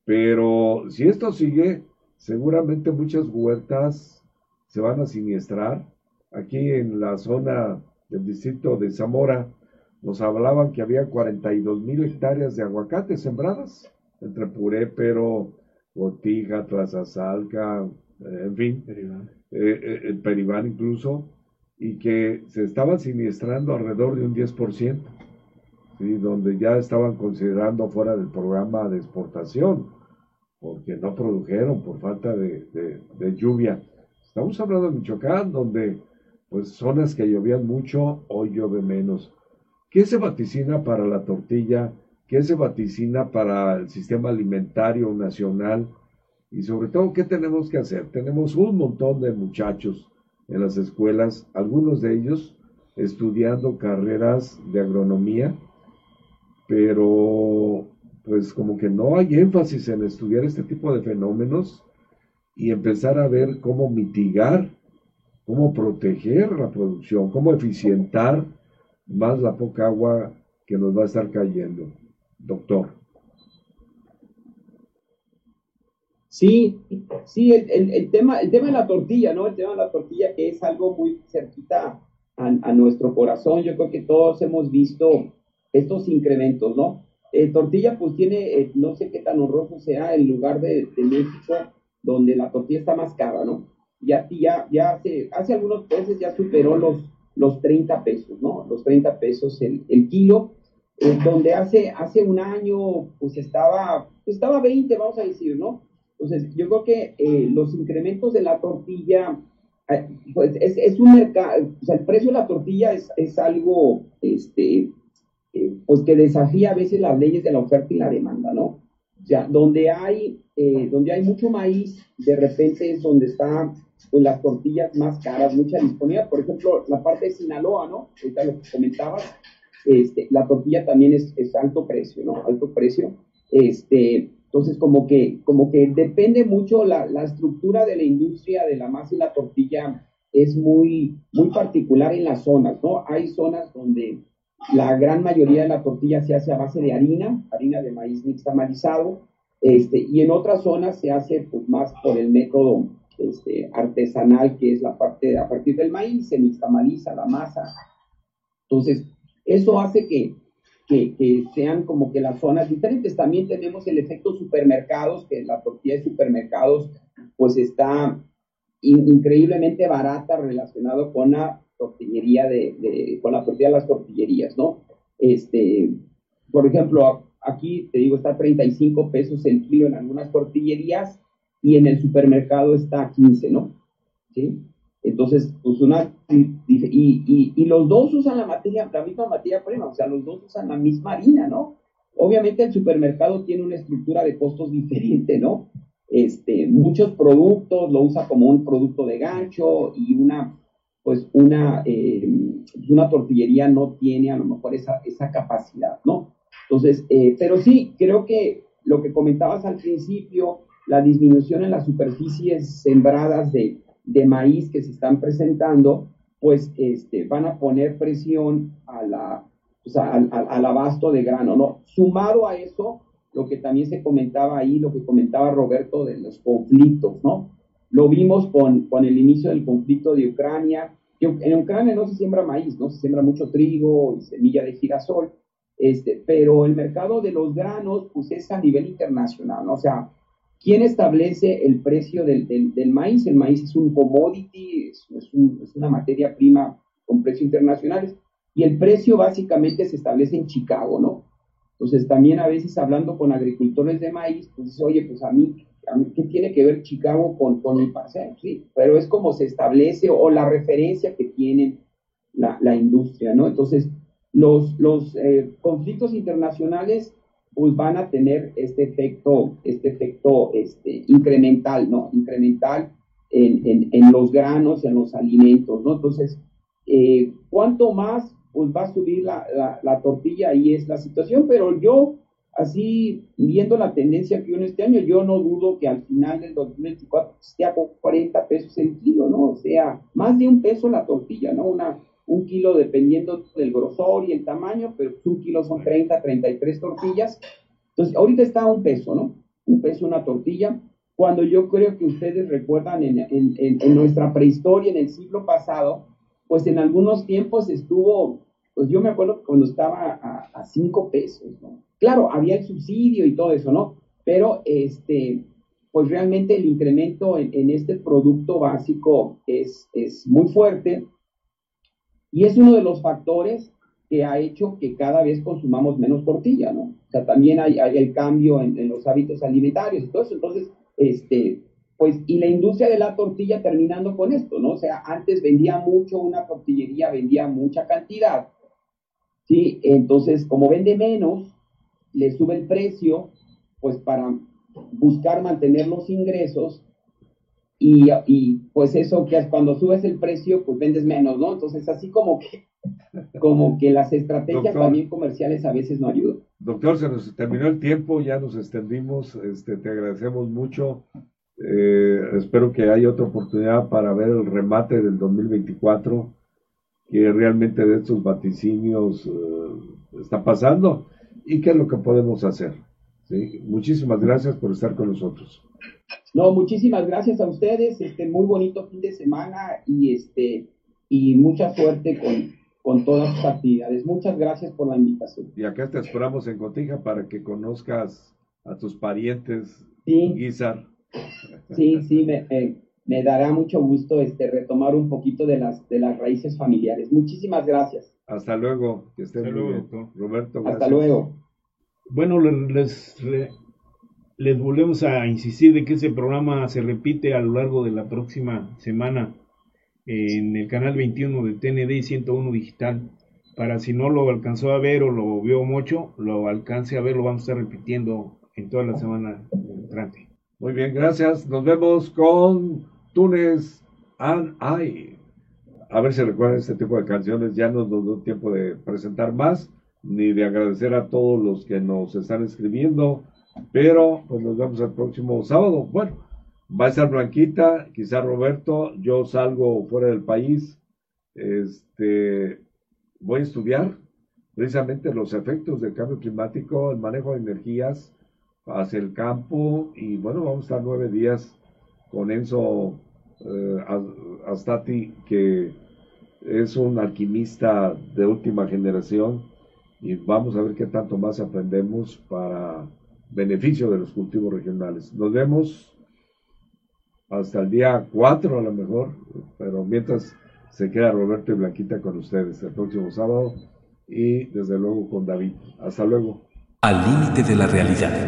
Pero si esto sigue, seguramente muchas huertas se van a siniestrar. Aquí en la zona del distrito de Zamora nos hablaban que había 42 mil hectáreas de aguacate sembradas entre Purépero, Botija, Tlazazalca, eh, en fin, Peribán. Eh, eh, Peribán incluso, y que se estaban siniestrando alrededor de un 10% donde ya estaban considerando fuera del programa de exportación, porque no produjeron por falta de, lluvia. Estamos hablando de Michoacán, donde pues zonas que llovían mucho, hoy llueve menos. ¿Qué se vaticina para la tortilla? ¿Qué se vaticina para el sistema alimentario nacional? Y sobre todo, ¿qué tenemos que hacer? Tenemos un montón de muchachos en las escuelas, algunos de ellos estudiando carreras de agronomía, pero pues como que no hay énfasis en estudiar este tipo de fenómenos y empezar a ver cómo mitigar, cómo proteger la producción, cómo eficientar más la poca agua que nos va a estar cayendo. Doctor. Sí, sí, el, tema, el tema de la tortilla, ¿no? El tema de la tortilla que es algo muy cerquita a, nuestro corazón. Yo creo que todos hemos visto estos incrementos, ¿no? Eh, tortilla pues tiene, eh, no sé qué tan honroso sea el lugar de, México donde la tortilla está más cara, ¿no? Ya, ya, ya hace, hace algunos meses ya superó los, los 30 pesos, ¿no? Los 30 pesos el, el kilo, eh, donde hace, hace un año pues estaba, pues estaba 20, vamos a decir, ¿no? Entonces, yo creo que los incrementos de la tortilla, pues es, es un mercado, o sea, el precio de la tortilla es, es algo, este, eh, pues que desafía a veces las leyes de la oferta y la demanda, ¿no? O sea, donde hay, eh, donde hay mucho maíz, de repente es donde están pues, las tortillas más caras, mucha disponibilidad. Por ejemplo, la parte de Sinaloa, ¿no? Ahorita lo que comentabas, este, la tortilla también es, es alto precio, ¿no? Alto precio. Este, entonces, como que, como que depende mucho la, la, estructura de la industria de la masa y la tortilla es muy, muy particular en las zonas, ¿no? Hay zonas donde la gran mayoría de la tortilla se hace a base de harina, harina de maíz nixtamalizado, este, y en otras zonas se hace pues, más por el método este, artesanal, que es la parte a partir del maíz, se nixtamaliza la masa. Entonces, eso hace que, que, sean como que las zonas diferentes. También tenemos el efecto supermercados, que la tortilla de supermercados pues está increíblemente barata relacionado con la tortillería de, con la tortilla de las tortillerías, ¿no? Este, por ejemplo, aquí te digo, está 35 pesos el kilo en algunas tortillerías y en el supermercado está 15, ¿no? ¿Sí? Entonces, pues una, y, y, y, los dos usan la materia, la misma materia prima, o sea, los dos usan la misma harina, ¿no? Obviamente el supermercado tiene una estructura de costos diferente, ¿no? Este, muchos productos lo usa como un producto de gancho y una pues una, eh, una tortillería no tiene a lo mejor esa, esa capacidad, ¿no? Entonces, eh, pero sí, creo que lo que comentabas al principio, la disminución en las superficies sembradas de, de maíz que se están presentando, pues este, van a poner presión a la, pues, al, al, abasto de grano, ¿no? Sumado a eso, lo que también se comentaba ahí, lo que comentaba Roberto de los conflictos, ¿no? Lo vimos con, con el inicio del conflicto de Ucrania. En Ucrania no se siembra maíz, no se siembra mucho trigo y semilla de girasol, este, pero el mercado de los granos pues es a nivel internacional, ¿no? O sea, ¿quién establece el precio del, del, maíz? El maíz es un commodity, es, es, un, es, una materia prima con precios internacionales y el precio básicamente se establece en Chicago, ¿no? Entonces también a veces hablando con agricultores de maíz, pues oye, pues a mí ¿qué tiene que ver Chicago con, con mi parcela? Sí, pero es como se establece o la referencia que tiene la, la industria, ¿no? Entonces, los, los eh, conflictos internacionales pues van a tener este efecto, este efecto este, incremental, ¿no? Incremental en, en, los granos, en los alimentos, ¿no? Entonces, eh, ¿cuánto más pues va a subir la, la, la, tortilla? Ahí es la situación, pero yo, así, viendo la tendencia que hubo este año, yo no dudo que al final del 2024 esté a 40 pesos el kilo, ¿no? O sea, más de un peso la tortilla, ¿no? Una, un kilo dependiendo del grosor y el tamaño, pero un kilo son 30, 33 tortillas. Entonces, ahorita está un peso, ¿no? Un peso una tortilla cuando yo creo que ustedes recuerdan en, en, en, nuestra prehistoria, en el siglo pasado, pues en algunos tiempos estuvo, pues yo me acuerdo cuando estaba a, cinco pesos, ¿no? Claro, había el subsidio y todo eso, ¿no? Pero este, pues realmente el incremento en, este producto básico es, es muy fuerte y es uno de los factores que ha hecho que cada vez consumamos menos tortilla, ¿no? O sea, también hay, el cambio en, en, los hábitos alimentarios y todo eso. Entonces, este, pues, y la industria de la tortilla terminando con esto, ¿no? O sea, antes vendía mucho, una tortillería vendía mucha cantidad, ¿sí? Entonces, como vende menos, le sube el precio, pues para buscar mantener los ingresos y, y, pues eso que cuando subes el precio, pues vendes menos, ¿no? Entonces, así como que, como que las estrategias también comerciales a veces no ayudan. Doctor, se nos terminó el tiempo, ya nos extendimos, este, te agradecemos mucho. Eh, espero que haya otra oportunidad para ver el remate del 2024, que realmente de estos vaticinios eh, está pasando y qué es lo que podemos hacer. ¿Sí? Muchísimas gracias por estar con nosotros. No, muchísimas gracias a ustedes, este muy bonito fin de semana y este y mucha suerte con, con todas sus actividades. Muchas gracias por la invitación. Y acá te esperamos en Cotija para que conozcas a tus parientes, sí. Guizar. Sí, sí, me, me, dará mucho gusto este, retomar un poquito de las, de las raíces familiares. Muchísimas gracias. Hasta luego, que estén muy bien. Roberto, Hasta luego. Bueno, les, volvemos a insistir de que ese programa se repite a lo largo de la próxima semana en el canal 21 de TND 101 Digital. Para si no lo alcanzó a ver o lo vio mucho, lo alcance a ver, lo vamos a estar repitiendo en toda la semana entrante. Muy bien, gracias. Nos vemos con Túnez and I. A ver si recuerdan este tipo de canciones. Ya no nos dio tiempo de presentar más, ni de agradecer a todos los que nos están escribiendo. Pero pues nos vemos el próximo sábado. Bueno, va a estar Blanquita, quizá Roberto, yo salgo fuera del país, este, voy a estudiar precisamente los efectos del cambio climático, el manejo de energías hacia el campo y bueno, vamos a estar nueve días con Enzo eh, Astati, que es un alquimista de última generación y vamos a ver qué tanto más aprendemos para beneficio de los cultivos regionales. Nos vemos hasta el día 4 a lo mejor, pero mientras se queda Roberto y Blanquita con ustedes el próximo sábado y desde luego con David. Hasta luego. Al límite de la realidad.